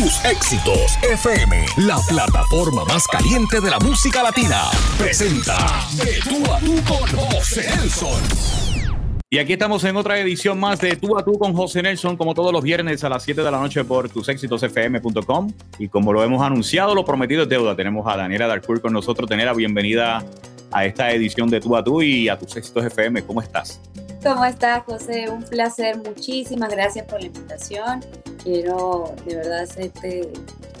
Tus éxitos FM, la plataforma más caliente de la música latina, presenta tú a tú con José Nelson. Y aquí estamos en otra edición más de Tú a Tú con José Nelson, como todos los viernes a las 7 de la noche por tusexitosfm.com. Y como lo hemos anunciado, lo prometido es deuda. Tenemos a Daniela Darcourt con nosotros. Daniela, bienvenida a esta edición de Tú a Tú y a Tus Éxitos FM. ¿Cómo estás? ¿Cómo estás, José? Un placer. Muchísimas gracias por la invitación. Quiero de verdad hacerte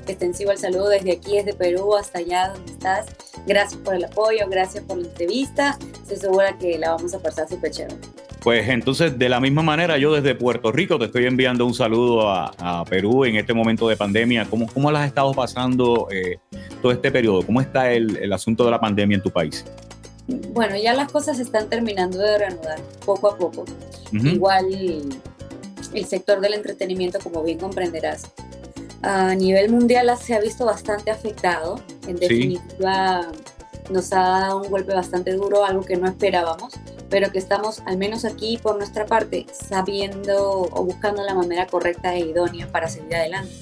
extensivo el saludo desde aquí, desde Perú hasta allá donde estás. Gracias por el apoyo, gracias por la entrevista. Estoy segura que la vamos a pasar súper chévere. Pues entonces, de la misma manera, yo desde Puerto Rico te estoy enviando un saludo a, Perú en este momento de pandemia. ¿Cómo, cómo has estado pasando eh, todo este periodo? ¿Cómo está el asunto de la pandemia en tu país? Bueno, ya las cosas se están terminando de reanudar poco a poco. Igual el sector del entretenimiento, como bien comprenderás, a nivel mundial se ha visto bastante afectado. En definitiva, nos ha dado un golpe bastante duro, algo que no esperábamos, pero que estamos, al menos aquí por nuestra parte, sabiendo o buscando la manera correcta e idónea para seguir adelante.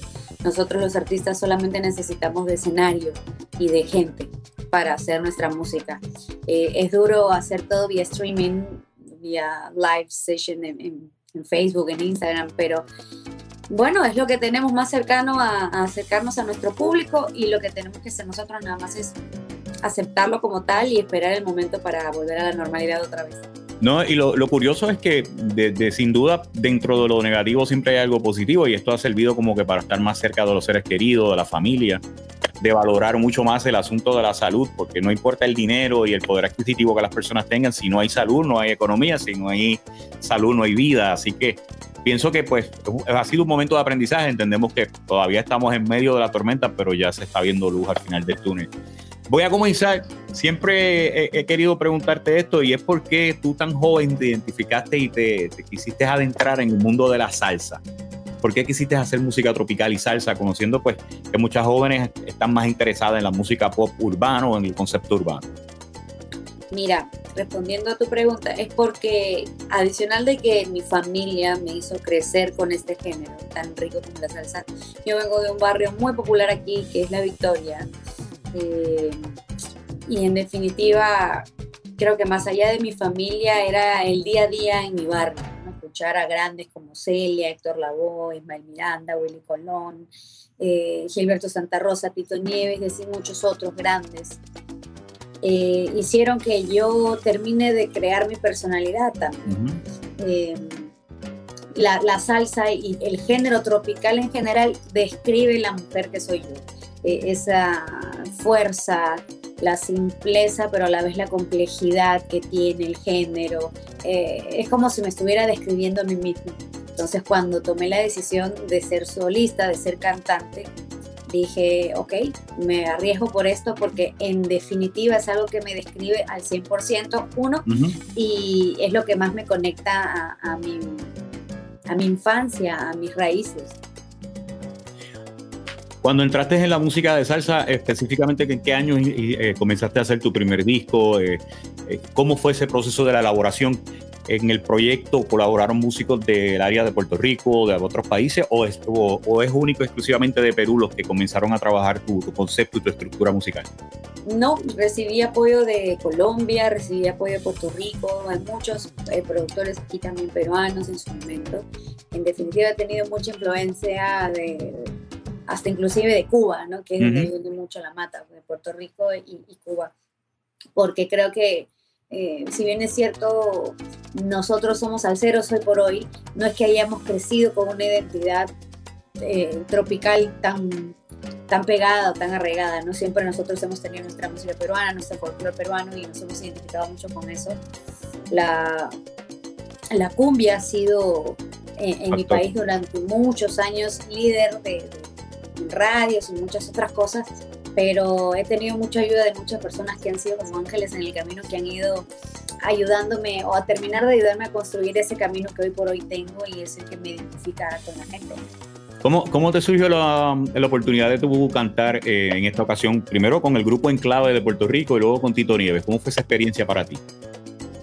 Nosotros los artistas solamente necesitamos de escenario y de gente para hacer nuestra música. Eh, es duro hacer todo vía streaming, vía live session en, Facebook, en Instagram, pero bueno, es lo que tenemos más cercano a, acercarnos a nuestro público y lo que tenemos que hacer nosotros nada más es aceptarlo como tal y esperar el momento para volver a la normalidad otra vez. No, y lo, curioso es que de, sin duda dentro de lo negativo siempre hay algo positivo y esto ha servido como que para estar más cerca de los seres queridos, de la familia de valorar mucho más el asunto de la salud, porque no importa el dinero y el poder adquisitivo que las personas tengan, si no hay salud, no hay economía, si no hay salud, no hay vida. Así que pienso que pues ha sido un momento de aprendizaje, entendemos que todavía estamos en medio de la tormenta, pero ya se está viendo luz al final del túnel. Voy a comenzar, siempre he, querido preguntarte esto y es por qué tú tan joven te identificaste y te, te quisiste adentrar en el mundo de la salsa. ¿Por qué quisiste hacer música tropical y salsa, conociendo pues que muchas jóvenes están más interesadas en la música pop urbano o en el concepto urbano? Mira, respondiendo a tu pregunta, es porque adicional de que mi familia me hizo crecer con este género tan rico como la salsa, yo vengo de un barrio muy popular aquí que es La Victoria. Eh, y en definitiva, creo que más allá de mi familia era el día a día en mi barrio escuchar a grandes como Celia, Héctor Lavoe, Ismael Miranda, Willy Colón, eh, Gilberto Santa Rosa, Tito Nieves y muchos otros grandes, eh, hicieron que yo termine de crear mi personalidad también. La, la, salsa y el género tropical en general describe la mujer que soy yo. Esa fuerza, la simpleza, pero a la vez la complejidad que tiene el género. Eh, es como si me estuviera describiendo a mí mismo. Entonces cuando tomé la decisión de ser solista, de ser cantante, dije, ok, me arriesgo por esto porque en definitiva es algo que me describe al 100%, uno, y es lo que más me conecta a, mi, a mi infancia, a mis raíces. Cuando entraste en la música de salsa, específicamente en qué año eh, comenzaste a hacer tu primer disco, eh, eh, cómo fue ese proceso de la elaboración. En el proyecto colaboraron músicos del área de Puerto Rico, de otros países, o es, o, es único exclusivamente de Perú los que comenzaron a trabajar tu, concepto y tu estructura musical. No, recibí apoyo de Colombia, recibí apoyo de Puerto Rico, hay muchos productores aquí también peruanos en su momento. En definitiva, he tenido mucha influencia de, hasta inclusive de Cuba, ¿no? que es donde viene mucho la mata, de Puerto Rico y, Cuba. Porque creo que, eh, si bien es cierto, nosotros somos alceros hoy por hoy, no es que hayamos crecido con una identidad eh, tropical tan, tan pegada o tan arraigada, ¿no? Siempre nosotros hemos tenido nuestra música peruana, nuestro folclore peruano y nos hemos identificado mucho con eso. La, la cumbia ha sido eh, en, mi país durante muchos años líder de radios y muchas otras cosas, pero he tenido mucha ayuda de muchas personas que han sido como ángeles en el camino, que han ido ayudándome o a terminar de ayudarme a construir ese camino que hoy por hoy tengo y es el que me identifica con la gente. ¿Cómo, ¿Cómo, te surgió la, la, oportunidad de tu cantar eh, en esta ocasión? Primero con el grupo Enclave de Puerto Rico y luego con Tito Nieves. ¿Cómo fue esa experiencia para ti?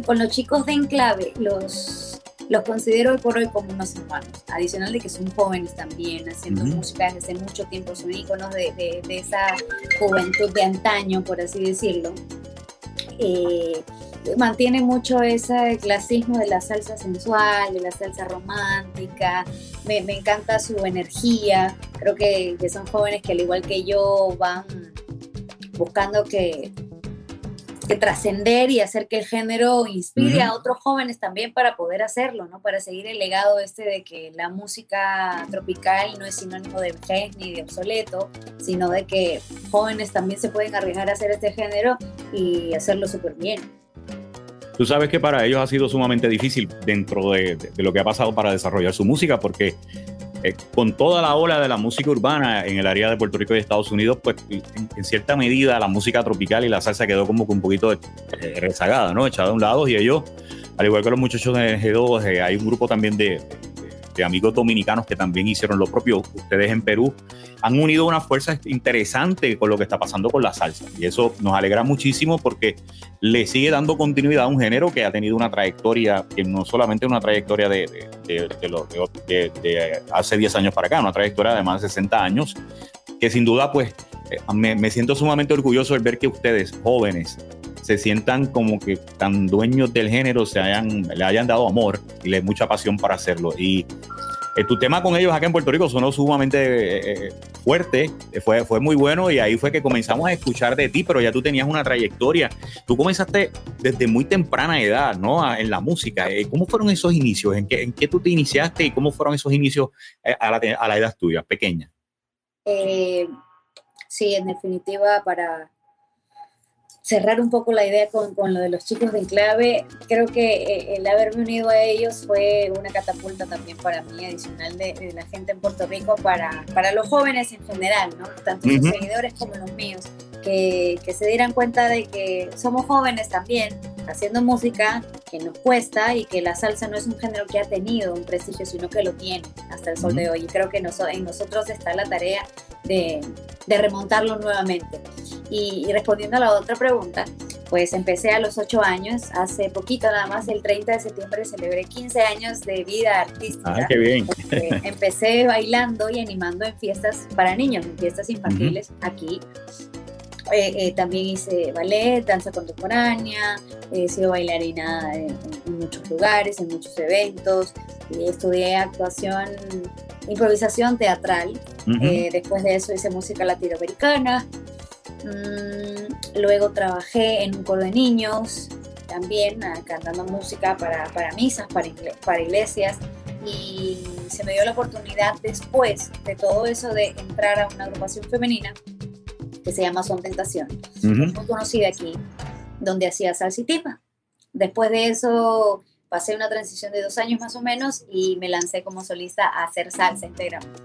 Con los chicos de Enclave, los los considero hoy por hoy como unos hermanos. Adicional de que son jóvenes también, haciendo música desde hace mucho tiempo, son íconos de, de, esa juventud de antaño, por así decirlo. Eh, mantiene mucho ese clasismo de la salsa sensual, de la salsa romántica. Me, me encanta su energía. Creo que, que, son jóvenes que al igual que yo van buscando que, que trascender y hacer que el género inspire a otros jóvenes también para poder hacerlo, ¿no? Para seguir el legado este de que la música tropical no es sinónimo de vejez ni de obsoleto, sino de que jóvenes también se pueden arriesgar a hacer este género y hacerlo súper bien. Tú sabes que para ellos ha sido sumamente difícil dentro de, lo que ha pasado para desarrollar su música, porque eh, con toda la ola de la música urbana en el área de Puerto Rico y Estados Unidos, pues en, cierta medida la música tropical y la salsa quedó como que un poquito eh, rezagada, ¿no? Echada a un lado y ellos, al igual que los muchachos de G2, eh, hay un grupo también de, de amigos dominicanos que también hicieron lo propio. Ustedes en Perú han unido una fuerza interesante con lo que está pasando con la salsa. Y eso nos alegra muchísimo porque le sigue dando continuidad a un género que ha tenido una trayectoria, que no solamente una trayectoria de, de, hace 10 años para acá, una trayectoria de más de 60 años, que sin duda pues eh, me, me siento sumamente orgulloso de ver que ustedes, jóvenes, se sientan como que tan dueños del género, se hayan, le hayan dado amor y le mucha pasión para hacerlo. Y eh, tu tema con ellos acá en Puerto Rico sonó sumamente eh, eh, fuerte, fue, fue muy bueno y ahí fue que comenzamos a escuchar de ti, pero ya tú tenías una trayectoria. Tú comenzaste desde muy temprana edad, ¿no? en la música. ¿Cómo fueron esos inicios? ¿En qué, ¿En qué, tú te iniciaste y cómo fueron esos inicios a la, a la edad tuya, pequeña? sí, en definitiva, para, cerrar un poco la idea con, con, lo de los chicos de Enclave, creo que eh, el haberme unido a ellos fue una catapulta también para mí, adicional de, la gente en Puerto Rico, para, para los jóvenes en general, ¿no? tanto sus seguidores como los míos, que, que se dieran cuenta de que somos jóvenes también, haciendo música que nos cuesta y que la salsa no es un género que ha tenido un prestigio, sino que lo tiene hasta el sol de hoy. Y creo que en nosotros está la tarea de, de remontarlo nuevamente. Y, respondiendo a la otra pregunta, pues empecé a los 8 años, hace poquito nada más, el 30 de septiembre celebré 15 años de vida artística. Ah, qué bien. Empecé bailando y animando en fiestas para niños, en fiestas infantiles aquí. Eh, eh, también hice ballet, danza contemporánea, he sido bailarina en, muchos lugares, en muchos eventos, y estudié actuación, improvisación teatral. Eh, después de eso hice música latinoamericana, Mm, luego trabajé en un coro de niños, también ah, cantando música para, para misas, para, para iglesias. Y se me dio la oportunidad después de todo eso de entrar a una agrupación femenina que se llama Son Tentación, muy conocida aquí, donde hacía salsa y Después de eso pasé una transición de dos años más o menos y me lancé como solista a hacer salsa íntegramente.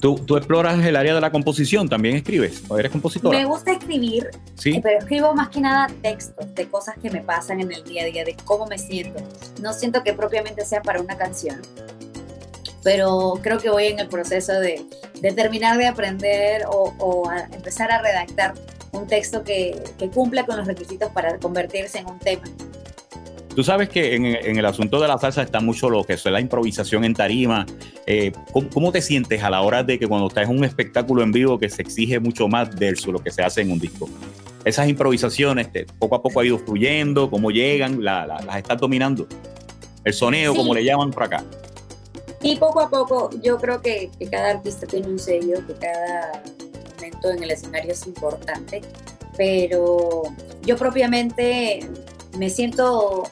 ¿Tú, ¿Tú, exploras el área de la composición? ¿También escribes? ¿O eres compositora? Me gusta escribir, ¿Sí? pero escribo más que nada textos de cosas que me pasan en el día a día, de cómo me siento. No siento que propiamente sea para una canción, pero creo que voy en el proceso de, de terminar de aprender o, o empezar a redactar un texto que, que cumpla con los requisitos para convertirse en un tema. Tú sabes que en, el asunto de la salsa está mucho lo que es la improvisación en tarima. Eh, ¿cómo, te sientes a la hora de que cuando estás en un espectáculo en vivo que se exige mucho más versus lo que se hace en un disco? Esas improvisaciones poco a poco ha ido fluyendo, cómo llegan, las estás dominando. El soneo, como le llaman por acá. Y poco a poco, yo creo que, que cada artista tiene un sello, que cada momento en el escenario es importante, pero yo propiamente me siento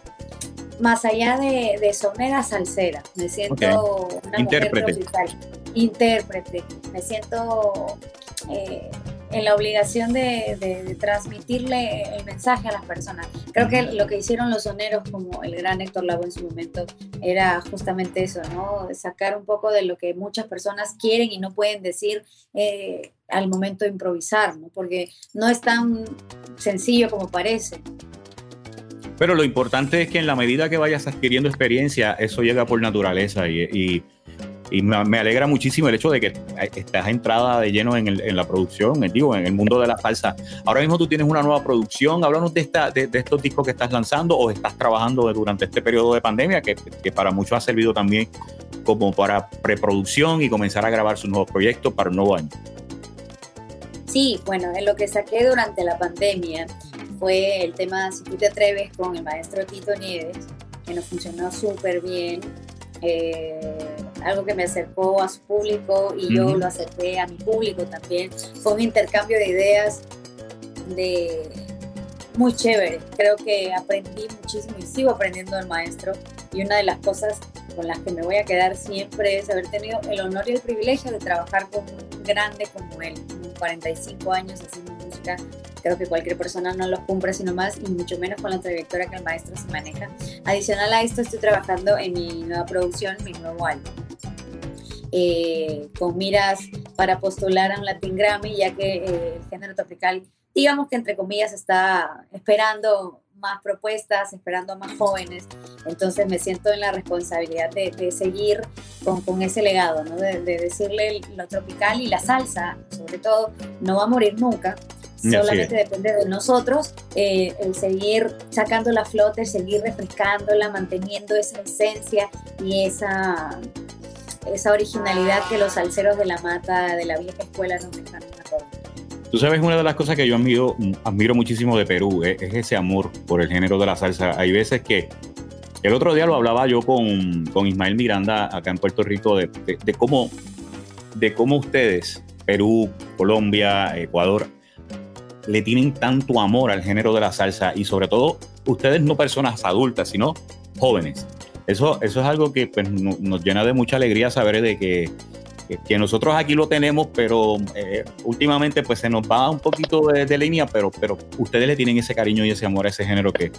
más allá de, de sonera salsera, me siento una intérprete. mujer intérprete, me siento eh, en la obligación de, transmitirle el mensaje a las personas. Creo que lo que hicieron los soneros, como el gran Héctor Lavo en su momento, era justamente eso, ¿no? Sacar un poco de lo que muchas personas quieren y no pueden decir eh, al momento de improvisar, ¿no? Porque no es tan sencillo como parece. Pero lo importante es que en la medida que vayas adquiriendo experiencia, eso llega por naturaleza y me, alegra muchísimo el hecho de que estás entrada de lleno en, la producción, digo, en el mundo de la salsa. Ahora mismo tú tienes una nueva producción, háblanos de, esta, de, estos discos que estás lanzando o estás trabajando durante este periodo de pandemia, que, que para muchos ha servido también como para preproducción y comenzar a grabar sus nuevos proyectos para un nuevo año. Sí, bueno, en lo que saqué durante la pandemia fue el tema Si tú te atreves con el maestro Tito Nieves, que nos funcionó súper bien. Eh, algo que me acercó a su público y yo lo acerqué a mi público también. Fue un intercambio de ideas de muy chévere. Creo que aprendí muchísimo y sigo aprendiendo del maestro. Y una de las cosas con las que me voy a quedar siempre es haber tenido el honor y el privilegio de trabajar con un grande como él, 45 años haciendo música. Creo que cualquier persona no los cumple sino más y mucho menos con la trayectoria que el maestro se maneja. Adicional a esto estoy trabajando en mi nueva producción, mi nuevo álbum. Eh, con miras para postular a un Latin Grammy, ya que eh, el género tropical, digamos que entre comillas, está esperando más propuestas, esperando más jóvenes. Entonces me siento en la responsabilidad de, seguir con, con, ese legado, ¿no? de, decirle lo tropical y la salsa, sobre todo, no va a morir nunca. Solamente depende de nosotros eh, el seguir sacando la flota, seguir refrescándola, manteniendo esa esencia y esa esa originalidad que los salseros de la mata de la vieja escuela nos dejan a todos. Tú sabes, una de las cosas que yo admiro, admiro muchísimo de Perú eh, es, ese amor por el género de la salsa. Hay veces que el otro día lo hablaba yo con, con Ismael Miranda acá en Puerto Rico de, de, cómo, de cómo ustedes, Perú, Colombia, Ecuador, le tienen tanto amor al género de la salsa y sobre todo ustedes no personas adultas, sino jóvenes. Eso, eso es algo que pues, nos llena de mucha alegría saber de que, que, nosotros aquí lo tenemos, pero eh, últimamente pues se nos va un poquito de, línea, pero, pero ustedes le tienen ese cariño y ese amor a ese género que,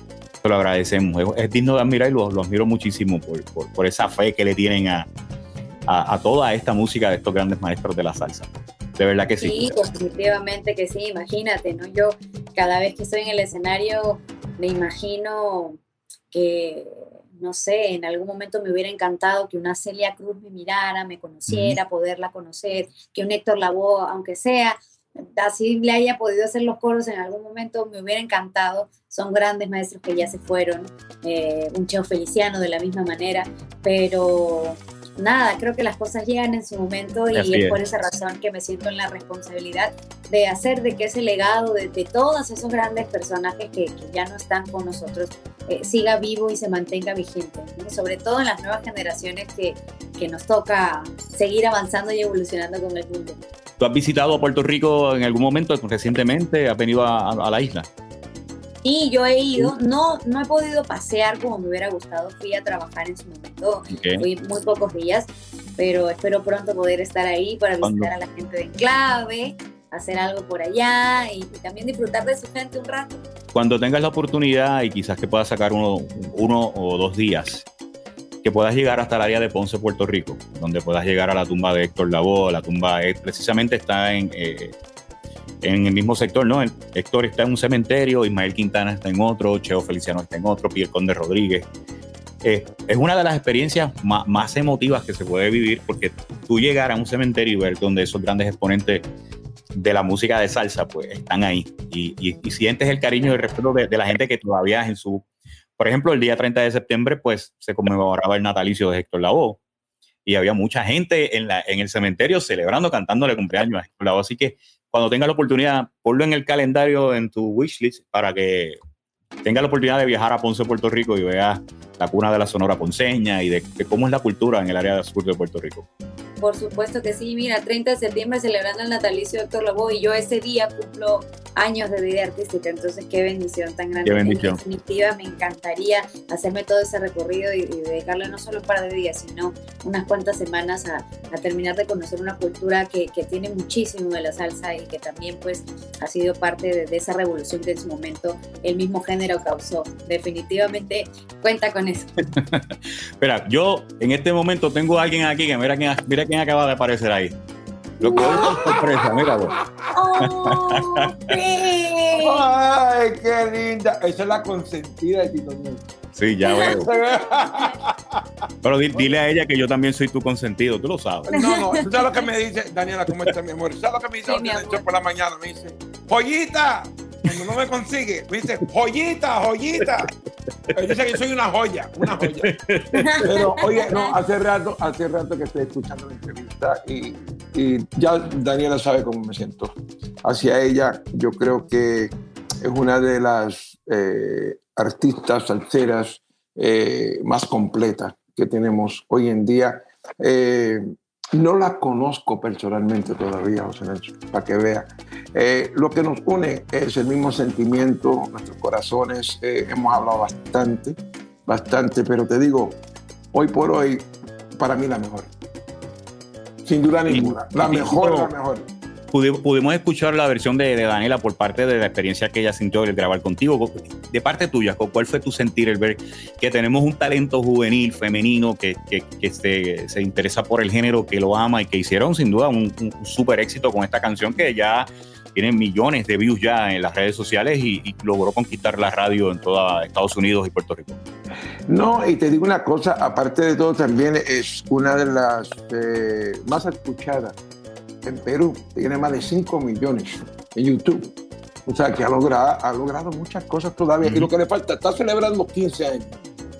lo agradecemos. Es, digno de admirar y lo, admiro muchísimo por, por, esa fe que le tienen a, a, toda esta música de estos grandes maestros de la salsa. De verdad que sí. Sí, definitivamente que sí, imagínate, ¿no? Yo cada vez que estoy en el escenario me imagino que no sé, en algún momento me hubiera encantado que una Celia Cruz me mirara, me conociera, poderla conocer, que un Héctor Lavoe, aunque sea, así le haya podido hacer los coros en algún momento, me hubiera encantado. Son grandes maestros que ya se fueron, eh, un Cheo Feliciano de la misma manera, pero nada, creo que las cosas llegan en su momento y es, por esa razón que me siento en la responsabilidad de hacer de que ese legado de, todos esos grandes personajes que, ya no están con nosotros eh, siga vivo y se mantenga vigente, sobre todo en las nuevas generaciones que, que nos toca seguir avanzando y evolucionando con el mundo. ¿Tú has visitado Puerto Rico en algún momento recientemente? ¿Has venido a la isla? Y yo he ido, no, no he podido pasear como me hubiera gustado, fui a trabajar en su momento, fui muy pocos días, pero espero pronto poder estar ahí para visitar a la gente de Enclave, hacer algo por allá y, también disfrutar de su gente un rato. Cuando tengas la oportunidad y quizás que puedas sacar uno, uno o dos días, que puedas llegar hasta el área de Ponce, Puerto Rico, donde puedas llegar a la tumba de Héctor Lavoe, la tumba precisamente está en... Eh, en el mismo sector, ¿no? Héctor está en un cementerio, Ismael Quintana está en otro, Cheo Feliciano está en otro, Pierre Conde Rodríguez. Eh, es una de las experiencias más, emotivas que se puede vivir porque tú llegar a un cementerio y ver donde esos grandes exponentes de la música de salsa pues están ahí y, sientes el cariño y el respeto de, la gente que todavía es en su... Por ejemplo, el día 30 de septiembre pues se conmemoraba el natalicio de Héctor Lavoe y había mucha gente en, la, en el cementerio celebrando, cantándole cumpleaños a Héctor Lavoe. Así que cuando tenga la oportunidad, ponlo en el calendario en tu wishlist para que tenga la oportunidad de viajar a Ponce, Puerto Rico y vea la cuna de la Sonora Ponceña y de, de cómo es la cultura en el área sur de Puerto Rico. Por supuesto que sí, mira, 30 de septiembre celebrando el natalicio de Héctor Lavoe y yo ese día cumplo años de vida artística, entonces qué bendición tan grande. Qué bendición. En definitiva, me encantaría hacerme todo ese recorrido y, dedicarle no solo un par de días, sino unas cuantas semanas a, terminar de conocer una cultura que, tiene muchísimo de la salsa y que también pues ha sido parte de, esa revolución que en su momento el mismo género causó. Definitivamente cuenta con eso. Espera, yo en este momento tengo a alguien aquí que mira mira quién acaba de aparecer ahí. Lo que wow. sorpresa, mira vos. Oh, Ay, qué linda. Esa es la consentida de Tito Sí, ya veo. Pero dile a ella que yo también soy tu consentido, tú lo sabes. No, no, ¿tú sabes lo que me dice? Daniela, ¿cómo está mi amor? ¿Sabes lo que me dice sí, por la mañana? Me dice, joyita. Cuando no me consigue, me dice, joyita, joyita. Dice que yo soy una joya, una joya. Pero, oye, no, hace rato, hace rato que estoy escuchando la entrevista y, y ya Daniela sabe cómo me siento. Hacia ella, yo creo que es una de las eh, artistas salseras eh, más completas que tenemos hoy en día. Eh, no la conozco personalmente todavía, José Nelson, para que vea. lo que nos une es el mismo sentimiento, nuestros corazones. hemos hablado bastante, bastante, pero te digo, hoy por hoy, para mí la mejor. Sin duda ninguna. La mejor, la mejor pudimos escuchar la versión de, Daniela por parte de la experiencia que ella sintió al grabar contigo. De parte tuya, ¿cuál fue tu sentir el ver que tenemos un talento juvenil, femenino, que, que, se, se, interesa por el género, que lo ama y que hicieron sin duda un, un súper éxito con esta canción que ya tiene millones de views ya en las redes sociales y, logró conquistar la radio en toda Estados Unidos y Puerto Rico. No, y te digo una cosa, aparte de todo también es una de las eh, más escuchadas en Perú, tiene más de 5 millones en YouTube. O sea, que ha logrado, ha logrado muchas cosas todavía. Y lo que le falta, está celebrando 15 años.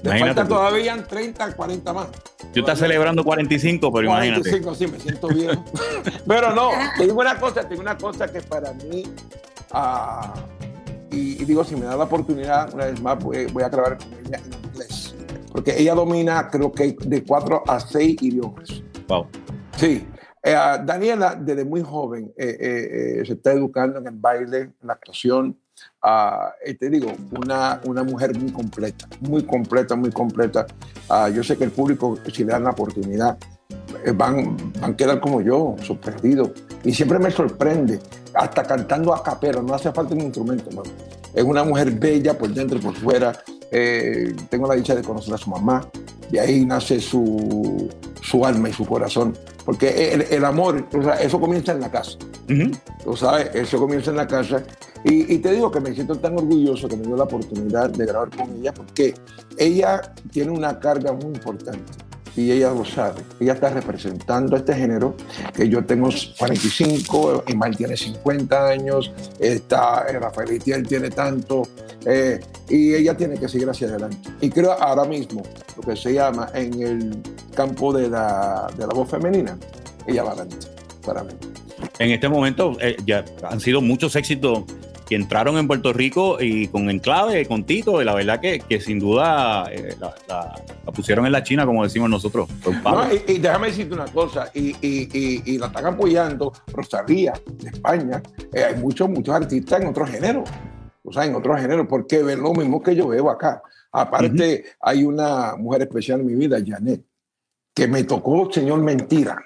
Le falta todavía 30, 40 más. Yo está celebrando 45, pero 45, imagínate. sí, me siento bien. pero no, te digo una cosa, te digo una cosa que para mí, uh, y, digo, si me da la oportunidad, una vez más, voy, voy a grabar con ella en inglés. Porque ella domina, creo que de 4 a 6 idiomas. Wow. Sí, eh, Daniela, desde muy joven, eh, eh, se está educando en el baile, en la actuación. Ah, te digo, una, una mujer muy completa, muy completa, muy completa. Ah, yo sé que el público, si le dan la oportunidad, van, van a quedar como yo, sorprendidos. Y siempre me sorprende, hasta cantando a capela, no hace falta un instrumento. Es una mujer bella por dentro y por fuera. tengo la dicha de conocer a su mamá, y ahí nace su, su alma y su corazón. Porque el, amor, o sea, eso comienza en la casa. Tú sabes, eso comienza en la casa. Y, y, te digo que me siento tan orgulloso que me dio la oportunidad de grabar con ella, porque ella tiene una carga muy importante y ella lo sabe. Ella está representando a este género, que yo tengo 45, Imal tiene 50 años, está, eh, Rafael Itiel tiene tanto, eh, y ella tiene que seguir hacia adelante. Y creo ahora mismo, lo que se llama en el campo de la, de la voz femenina, ella va adelante, para mí. En este momento eh, ya han sido muchos éxitos que entraron en Puerto Rico y con Enclave, con Tito, y la verdad que, que sin duda eh, la, pusieron en la China, como decimos nosotros. y, déjame decirte una cosa, y, y, la están apoyando Rosalía de España, eh, hay muchos, muchos artistas en otros géneros, o sea, en otros géneros, porque ven lo mismo que yo veo acá. Aparte, hay una mujer especial en mi vida, Janet, que me tocó, señor, mentira,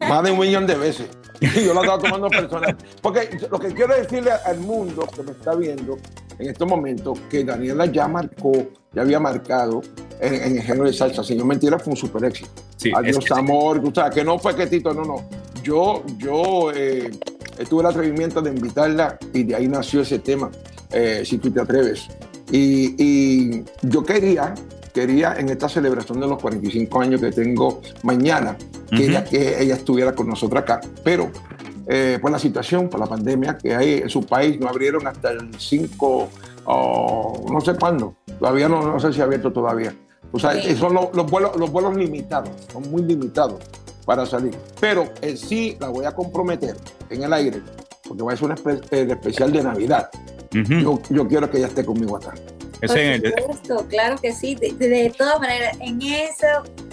más de un millón de veces. Y yo la estaba tomando personal. Porque lo que quiero decirle al mundo que me está viendo en estos momentos, que Daniela ya marcó, ya había marcado en, el género de salsa. Señor Mentira fue un super éxito. Adiós, amor. O sea, que no fue que Tito, no, no. Yo, yo eh, tuve el atrevimiento de invitarla y de ahí nació ese tema, eh, si tú te atreves. Y, y yo quería quería en esta celebración de los 45 años que tengo mañana, que, ella, que ella estuviera con nosotros acá. Pero eh, por la situación, por la pandemia que hay en su país, no abrieron hasta el 5, no sé cuándo, todavía no, no sé si ha abierto todavía. O sea, son los, vuelos, los vuelos limitados, son muy limitados para salir. Pero sí la voy a comprometer en el aire, porque va a ser un eh, especial de Navidad. yo, yo quiero que ella esté conmigo acá. Por claro que sí. De, todas maneras, en eso,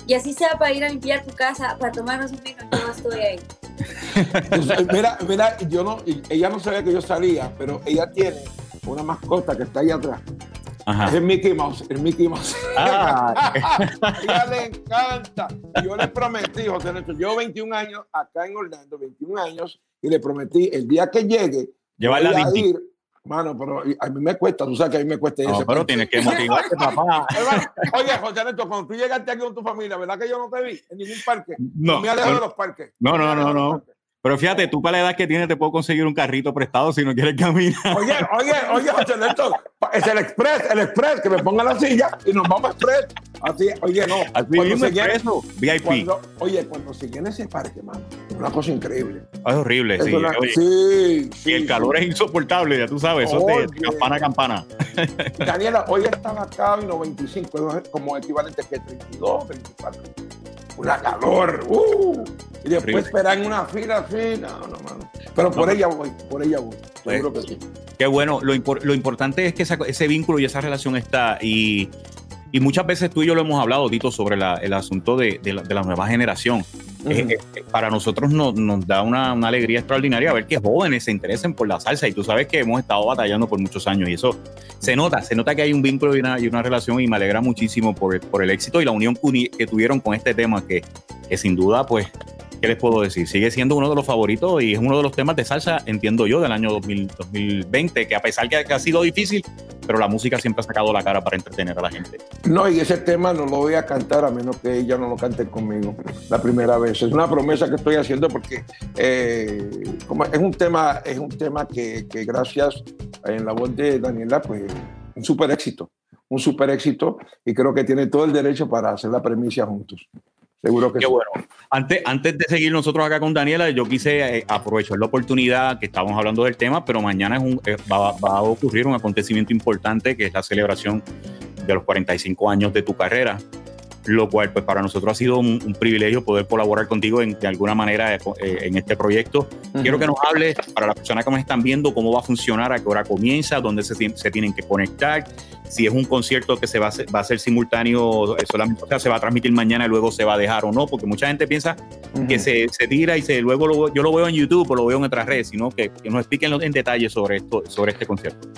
y así sea para ir a limpiar tu casa, para tomarnos un vino, yo estoy ahí. mira, mira, yo no, ella no sabía que yo salía, pero ella tiene una mascota que está ahí atrás. Es el Mickey Mouse, el Mickey Mouse. Ah. ella le encanta. Yo le prometí, José Néstor, yo 21 años acá en Orlando, 21 años, y le prometí el día que llegue, Llevarla a ir Mano, pero a mí me cuesta, tú sabes que a mí me cuesta no, pero tienes que motivarte, papá. Oye, José Neto, cuando tú llegaste aquí con tu familia, ¿verdad que yo no te vi en ningún parque? No. me alejo de los parques. No, no, no, no. Pero fíjate, tú para la edad que tienes te puedo conseguir un carrito prestado si no quieres caminar. Oye, oye, oye, José Néstor, es el express, el express, que me ponga la silla y nos vamos express. Así, oye, no. Así cuando se llena- expreso, VIP. cuando- oye, cuando se llena ese parque, mano, una cosa increíble. Es horrible, Es sí. una- Oye, sí, y sí, el calor es insoportable, ya tú sabes, eso es de- campana a campana. Daniela, hoy estaba acá en 95, es como equivalente que 32, 24. Una calor, uh, y después esperar en una fila así, no, no, mano. Pero por No, ella voy, por ella voy, seguro que sí. Qué bueno, lo, impor- lo importante es que esa- ese vínculo y esa relación está y, y muchas veces tú y yo lo hemos hablado, Tito, sobre la- el asunto de, de la, de la nueva generación. Eh, Ujú. eh, para nosotros no- nos da una, una alegría extraordinaria ver que jóvenes se interesen por la salsa y tú sabes que hemos estado batallando por muchos años y eso se nota, se nota que hay un vínculo y una, y una relación y me alegra muchísimo por, el- por el éxito y la unión que, uni- que tuvieron con este tema que, que sin duda pues, ¿qué les puedo decir? Sigue siendo uno de los favoritos y es uno de los temas de salsa, entiendo yo, del año 2000 2020, que a pesar que, ha sido difícil, pero la música siempre ha sacado la cara para entretener a la gente. No, y ese tema no lo voy a cantar a menos que ella no lo cante conmigo la primera vez. Es una promesa que estoy haciendo porque eh, como es un tema, es un tema que, que gracias en la voz de Daniela, pues un súper éxito, un súper éxito y creo que tiene todo el derecho para hacer la premisa juntos. Seguro que Qué sí. bueno. Antes, antes de seguir nosotros acá con Daniela, yo quise eh, aprovechar la oportunidad que estábamos hablando del tema, pero mañana es un, eh, va, va a ocurrir un acontecimiento importante que es la celebración de los 45 años de tu carrera, lo cual pues para nosotros ha sido un, un privilegio poder colaborar contigo en, de alguna manera eh, en este proyecto. Quiero que nos hables, para las personas que nos están viendo, cómo va a funcionar, a qué hora comienza, dónde se, se tienen que conectar, si es un concierto que se va a hacer, va a ser simultáneo, eh, solamente, o sea, se va a transmitir mañana y luego se va a dejar o no, porque mucha gente piensa que se, se tira y se, luego lo- yo lo veo en YouTube o lo veo en otras redes, sino que, que nos expliquen en detalle sobre, esto, sobre este concierto.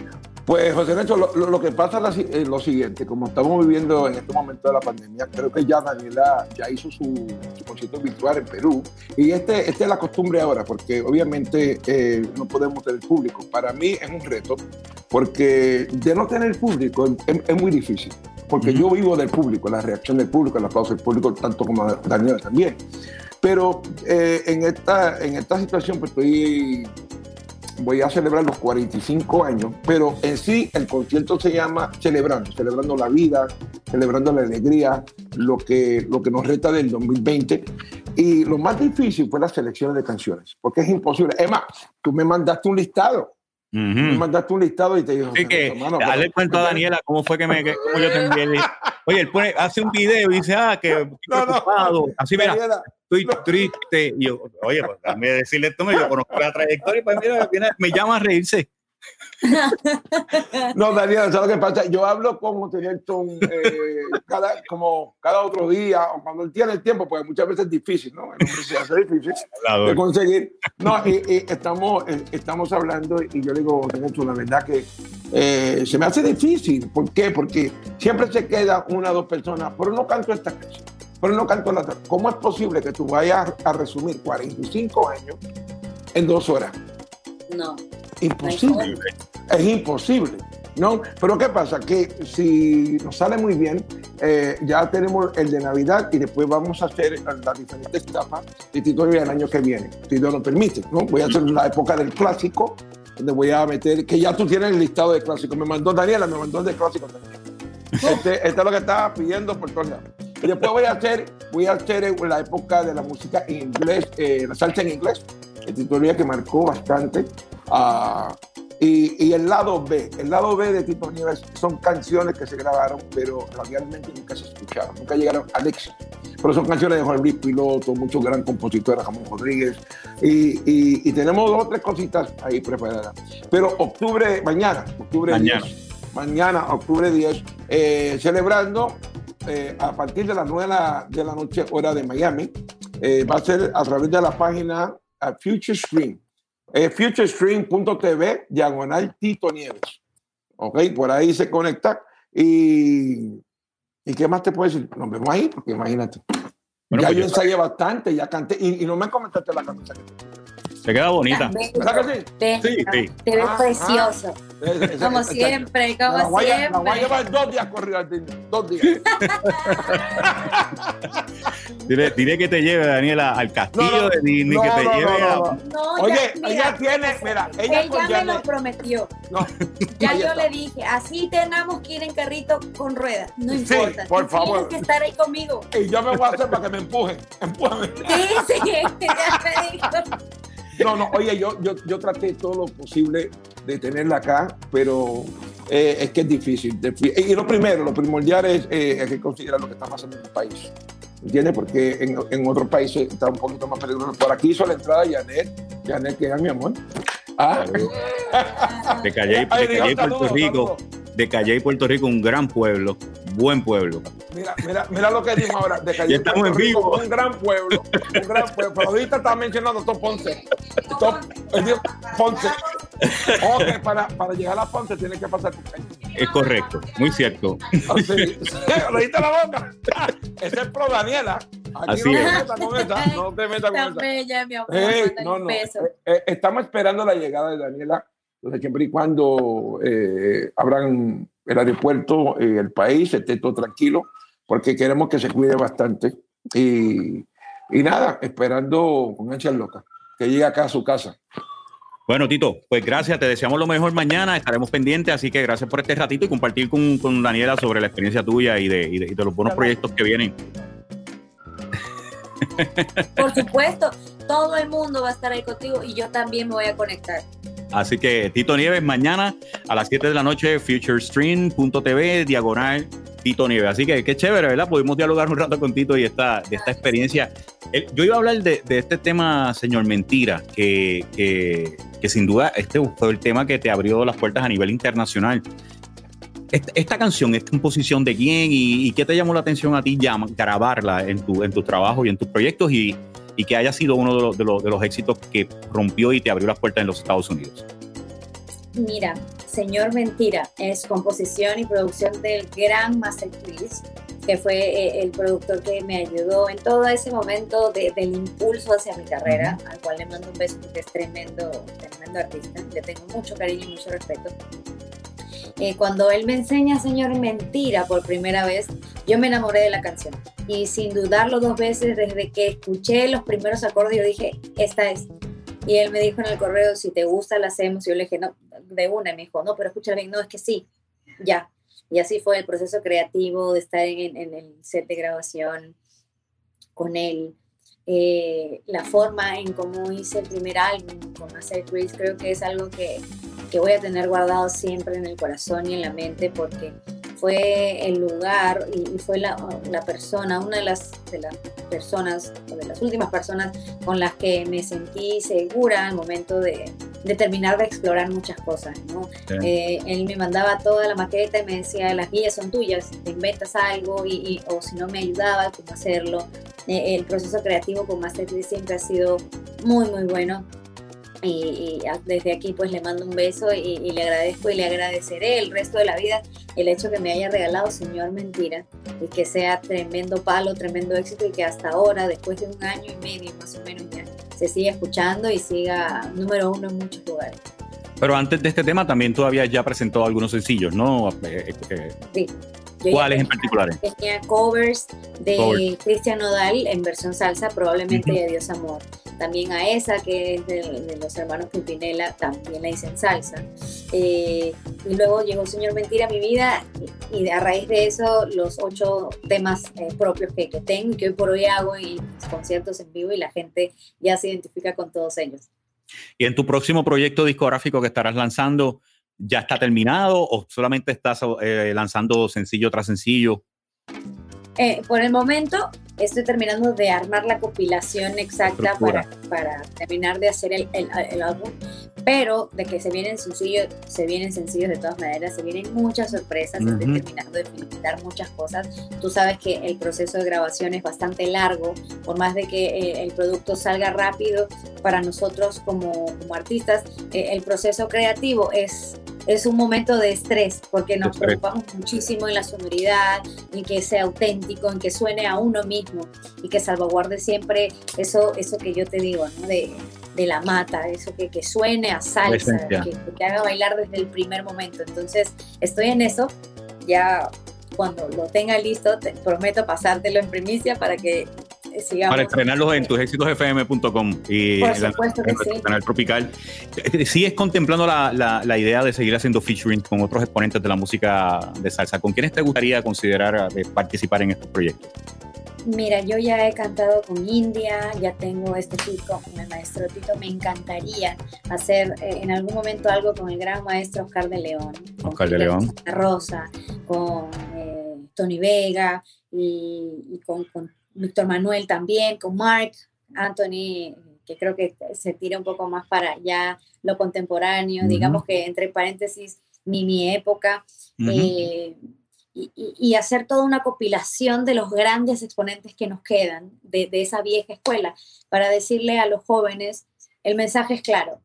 Pues José Nacho, lo, lo- que pasa es eh, lo siguiente, como estamos viviendo en este momento de la pandemia, creo que ya Daniela ya hizo su, su concierto virtual en Perú y este, esta es la costumbre ahora, porque obviamente eh, no podemos tener público. Para mí es un reto, porque de no tener público es, es muy difícil, porque yo vivo del público, la reacción del público, el aplauso del público, tanto como Daniela también. Pero eh, en, esta, en esta situación pues estoy voy a celebrar los 45 años, pero en sí el concierto se llama Celebrando, celebrando la vida, celebrando la alegría, lo que, lo que nos reta del 2020. Y lo más difícil fue la selección de canciones, porque es imposible. Emma, tú me mandaste un listado, me Ujú. mandaste un listado y te digo, Así que hermano, dale cuento a Daniela cómo fue que me que- cómo yo te envié. el- Oye, él pone, hace un video y dice, ah, que No, no. Así, mira, Daniela, estoy triste. Y yo, oye, pues dame decirle esto, yo conozco la trayectoria y pues mira, me llama a reírse. No, Daniela, ¿sabes lo que pasa? Yo hablo con José Nelson eh, cada, como cada otro día, o cuando él tiene el tiempo, porque muchas veces es difícil, ¿no? Se hace difícil de conseguir. No, y, y estamos, eh, estamos hablando y yo le digo, la verdad que eh, se me hace difícil. ¿Por qué? Porque siempre se queda una o dos personas, pero no canto esta canción, pero no canto la otra. ¿Cómo es posible que tú vayas a resumir 45 años en dos horas? No. Imposible. Es imposible. ¿no? Pero ¿qué pasa? Que si nos sale muy bien, eh, ya tenemos el de Navidad y después vamos a hacer las diferentes etapas de Tito el año que viene, si Dios lo permite. ¿no? Voy a hacer la época del clásico, donde voy a meter, que ya tú tienes el listado de clásicos. Me mandó Daniela, me mandó el de clásicos. Este, este es lo que estaba pidiendo por todos lados. Y después voy a hacer, voy a hacer la época de la música en inglés, eh, la salsa en inglés, el Nieves que marcó bastante. Ah, y, y el lado B, el lado B de Tito Nieves son canciones que se grabaron, pero realmente nunca se escucharon, nunca llegaron al éxito. Pero son canciones de Juan Luis Piloto, muchos gran compositores, Ramón Rodríguez, y, y- y tenemos dos o tres cositas ahí preparadas. Pero octubre, mañana, octubre Mañana. 10, mañana, octubre 10, eh, celebrando eh, a partir de las 9 de la, noche, hora de Miami. Eh, va a ser a través de la página uh, Future Stream. Eh, futurestream.tv, diagonal Tito Nieves. Ok, por ahí se conecta. Y, ¿y qué más te puedo decir? Nos vemos ahí, porque imagínate. Bueno, ya pues yo ensayé bastante, ya canté, y, y no me comentaste la camisa que te. Te queda bonita. ¿Verdad que sí? Te, Sí, sí. te ves Ah, precioso. Como siempre, como la voy, a, la voy a siempre. llevar dos días corridos al. Dos días. Dile, dile que te lleve, Daniela, al castillo No, no, de Disney, que no, te no, lleve no, a. no, no. No, Oye, ya, ella tiene, mira, ella ya me Janet- lo prometió. No, Ya yo está. le dije, así tenemos que ir en carrito con ruedas. No Sí, importa. por favor. Tienes que estar ahí conmigo. Y yo me voy a hacer para que me empujen. Empújame. Sí, sí, ya me dijo. No, no, oye, yo, yo, yo traté todo lo posible de tenerla acá, pero eh, es que es difícil. Y lo primero, lo primordial es, eh, hay que considerar lo que está pasando en el país. ¿Entiendes? Porque en, en otros países está un poquito más peligroso. Por aquí hizo la entrada Janet. Janet, que es mi amor. Ah, De Calle, de Calle, Dios, Puerto Rico. De Calle, Puerto Rico, un gran pueblo. Buen pueblo. Mira, mira, mira lo que dijo ahora. De Calle, estamos Puerto en Rico, vivo. Un gran pueblo. Un gran pueblo. Pero ahorita está mencionando a Tom Ponce. Tom, dijo Ponce. Ok, para, para llegar a Ponce tiene que pasar por Calle. Es correcto, muy cierto. Así. Leíste la boca. Ese es pro Daniela. Aquí Así no te es. metas con esa. No te metas con esa. bella, mi amor. Ey, mándale no, un no. beso. Eh, eh, estamos esperando la llegada de Daniela, desde siempre y cuando eh, abran el aeropuerto, eh, el país, esté todo tranquilo, porque queremos que se cuide bastante. Y, y nada, esperando con ansias locas, que llegue acá a su casa. Bueno, Tito, pues gracias, te deseamos lo mejor mañana, estaremos pendientes, así que gracias por este ratito y compartir con, con Daniela sobre la experiencia tuya y de, y de- y de los buenos proyectos que vienen. Por supuesto, todo el mundo va a estar ahí contigo y yo también me voy a conectar. Así que Tito Nieves, mañana a las 7 de la noche, futurestream.tv, diagonal Tito Nieves. Así que qué chévere, ¿verdad? Pudimos dialogar un rato con Tito y esta, de esta experiencia. Yo iba a hablar de, de este tema, señor Mentira, que, que, que sin duda este fue el tema que te abrió las puertas a nivel internacional. Esta, esta canción es composición de quién y, y qué te llamó la atención a ti grabarla en tu, en tu trabajo y en tus proyectos y, y que haya sido uno de los, de, los, de los éxitos que rompió y te abrió las puertas en los Estados Unidos. Mira, Señor Mentira es composición y producción del gran Master Chris, que fue eh, el productor que me ayudó en todo ese momento de- del impulso hacia mi carrera, al cual le mando un beso porque es tremendo, tremendo artista. Le tengo mucho cariño y mucho respeto. Cuando él me enseña Señor Mentira por primera vez, yo me enamoré de la canción. Y sin dudarlo dos veces, desde que escuché los primeros acordes, yo dije, esta es. Y él me dijo en el correo, si te gusta, la hacemos. Y yo le dije, no, de una. Y me dijo, no, pero escucha bien, no, es que sí, ya. Y así fue el proceso creativo de estar en, en el set de grabación con él. Eh, la forma en cómo hice el primer álbum con Master Chris, creo que es algo que, que voy a tener guardado siempre en el corazón y en la mente porque fue el lugar y, fue la, la persona, una de las, de las personas, o de las últimas personas con las que me sentí segura al momento de, de terminar de explorar muchas cosas. ¿no? Sí. Eh, él me mandaba toda la maqueta y me decía, las guías son tuyas, te inventas algo, y, y- o si no me ayudaba, cómo hacerlo. Eh, el proceso creativo con Master siempre ha sido muy, muy bueno. Y, y desde aquí pues le mando un beso y, y le agradezco y le agradeceré el resto de la vida el hecho que me haya regalado Señor Mentira y que sea tremendo palo, tremendo éxito y que hasta ahora, después de un año y medio más o menos ya, se siga escuchando y siga número uno en muchos lugares. Pero antes de este tema también tú habías ya presentado algunos sencillos, ¿no? Eh, eh, Sí. Yo ya ¿Cuáles en particular? Tenía covers de Covers. Cristian Nodal en versión salsa, probablemente Ujú. de Dios Amor. También a esa, que es de, los hermanos Pimpinela, también la hice en salsa. Eh, y luego llegó Señor Mentira a mi vida y, y a raíz de eso los ocho temas eh, propios que, que tengo y que hoy por hoy hago en conciertos en vivo y la gente ya se identifica con todos ellos. ¿Y en tu próximo proyecto discográfico que estarás lanzando, ya está terminado o solamente estás eh, lanzando sencillo tras sencillo? Eh, por el momento estoy terminando de armar la compilación exacta para, para terminar de hacer el, el- el álbum, pero de que se vienen sencillos, se vienen sencillos de todas maneras, se vienen muchas sorpresas, estoy Ujú. terminando de finalizar muchas cosas. Tú sabes que el proceso de grabación es bastante largo, por más de que eh, el producto salga rápido, para nosotros como, como artistas, eh, el proceso creativo es... Es un momento de estrés porque nos Estrés. preocupamos muchísimo en la sonoridad, en que sea auténtico, en que suene a uno mismo y que salvaguarde siempre eso, eso que yo te digo, ¿no? De, de la mata, eso que, que suene a salsa, que, que, haga bailar desde el primer momento. Entonces, estoy en eso, ya cuando lo tenga listo, te prometo pasártelo en primicia para que sigamos. Para estrenarlos en tusexitosfm.com y Por supuesto en, que el canal Tropical. ¿Sigues contemplando la, la, la, idea de seguir haciendo featuring con otros exponentes de la música de salsa? ¿Con quiénes te gustaría considerar de participar en estos proyectos? Mira, yo ya he cantado con India, ya tengo este chico con el maestro Tito. Me encantaría hacer eh, en algún momento algo con el gran maestro Oscar de León. Oscar de León. Rosa, con eh, Tony Vega y, y con, con, Víctor Manuel también, con Mark Anthony, que creo que se tira un poco más para ya lo contemporáneo, uh -huh. digamos que entre paréntesis, mi, mi época. Uh -huh. eh, y, y, hacer toda una compilación de los grandes exponentes que nos quedan de, de, esa vieja escuela para decirle a los jóvenes, el mensaje es claro.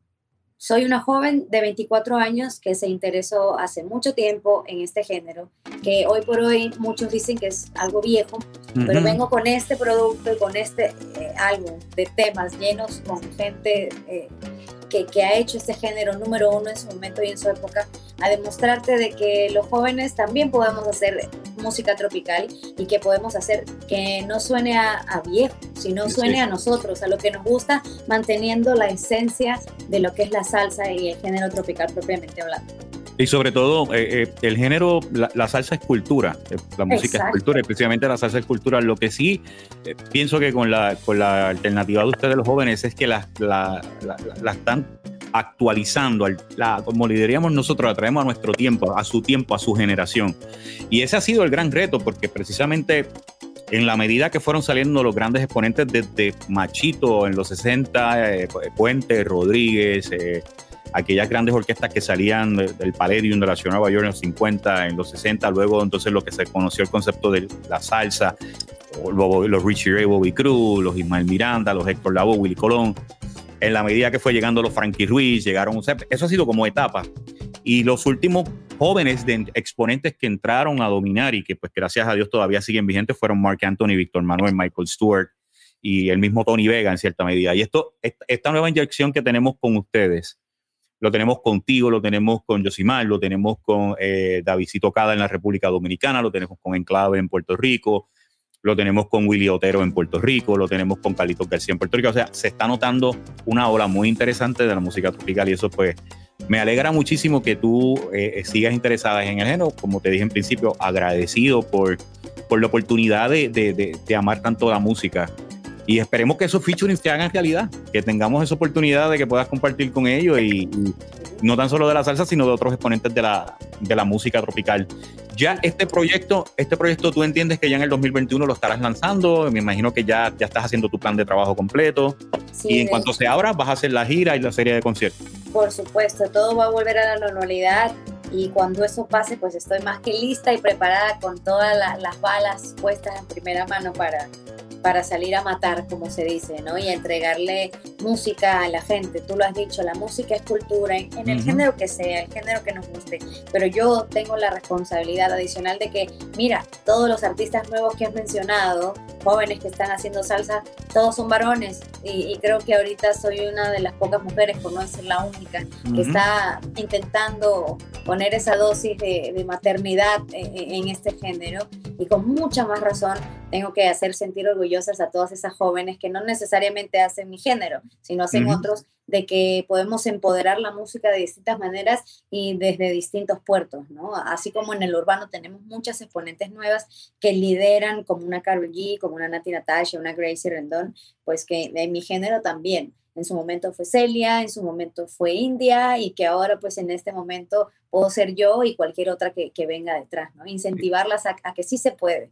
Soy una joven de 24 años que se interesó hace mucho tiempo en este género, que hoy por hoy muchos dicen que es algo viejo, uh -huh. pero vengo con este producto y con este eh, álbum de temas llenos con gente eh, que, que, ha hecho este género número uno en su momento y en su época, a demostrarte de que los jóvenes también podemos hacer música tropical y que podemos hacer que no suene a, a viejo, sino suene sí. a nosotros, a lo que nos gusta, manteniendo la esencia de lo que es la salsa y el género tropical propiamente hablando. Y sobre todo, eh, eh, el género, la, la, salsa es cultura, eh, la música Exacto. es cultura, especialmente la salsa es cultura. Lo que sí eh, pienso que con la, con la alternativa de ustedes, los jóvenes, es que la, la, la están actualizando, la, como le nosotros, la traemos a nuestro tiempo, a su tiempo, a su generación. Y ese ha sido el gran reto, porque precisamente en la medida que fueron saliendo los grandes exponentes desde Machito en los 60, eh, Puente, Rodríguez, eh, aquellas grandes orquestas que salían del Palladium de la ciudad de Nueva York en los 50, en los 60, luego entonces lo que se conoció el concepto de la salsa, los Richie Ray, Bobby Cruz, los Ismael Miranda, los Héctor Lavoe, Willy Colón, en la medida que fue llegando los Frankie Ruiz, llegaron, eso ha sido como etapa. Y los últimos jóvenes exponentes que entraron a dominar y que pues gracias a Dios todavía siguen vigentes fueron Mark Anthony, Víctor Manuel, Michael Stewart y el mismo Tony Vega en cierta medida. Y esto, esta nueva inyección que tenemos con ustedes, lo tenemos contigo, lo tenemos con Josimar, lo tenemos con eh, Davidito Cada en la República Dominicana, lo tenemos con Enclave en Puerto Rico, lo tenemos con Willy Otero en Puerto Rico, lo tenemos con Carlitos García en Puerto Rico. O sea, se está notando una ola muy interesante de la música tropical y eso pues me alegra muchísimo que tú eh, sigas interesada en el género. Como te dije en principio, agradecido por, por la oportunidad de, de, de, de amar tanto la música. Y esperemos que esos featurings se hagan realidad, que tengamos esa oportunidad de que puedas compartir con ellos y, y no tan solo de la salsa, sino de otros exponentes de la, de la música tropical. Ya este proyecto, este proyecto tú entiendes que ya en el 2021 lo estarás lanzando, me imagino que ya, ya estás haciendo tu plan de trabajo completo sí, y en cuanto se abra vas a hacer la gira y la serie de conciertos. Por supuesto, todo va a volver a la normalidad y cuando eso pase pues estoy más que lista y preparada con todas la, las balas puestas en primera mano para, para salir a matar, como se dice, ¿no? Y entregarle música a la gente. Tú lo has dicho, la música es cultura, en, en el uh -huh. género que sea, el género que nos guste. Pero yo tengo la responsabilidad adicional de que, mira, todos los artistas nuevos que has mencionado, jóvenes que están haciendo salsa, todos son varones. Y, y creo que ahorita soy una de las pocas mujeres, por no decir la única, uh -huh. que está intentando poner esa dosis de, de maternidad en, en este género. Y con mucha más razón tengo que hacer sentir orgullosas a todas esas jóvenes que no necesariamente hacen mi género, sino hacen uh -huh. otros, de que podemos empoderar la música de distintas maneras y desde distintos puertos, ¿no? Así como en el urbano tenemos muchas exponentes nuevas que lideran, como una Karol G, como una Nati Natasha, una Gracie Rendón, pues que en mi género también. En su momento fue Celia, en su momento fue India y que ahora pues en este momento puedo ser yo y cualquier otra que, venga detrás, ¿no? Incentivarlas a que sí se puede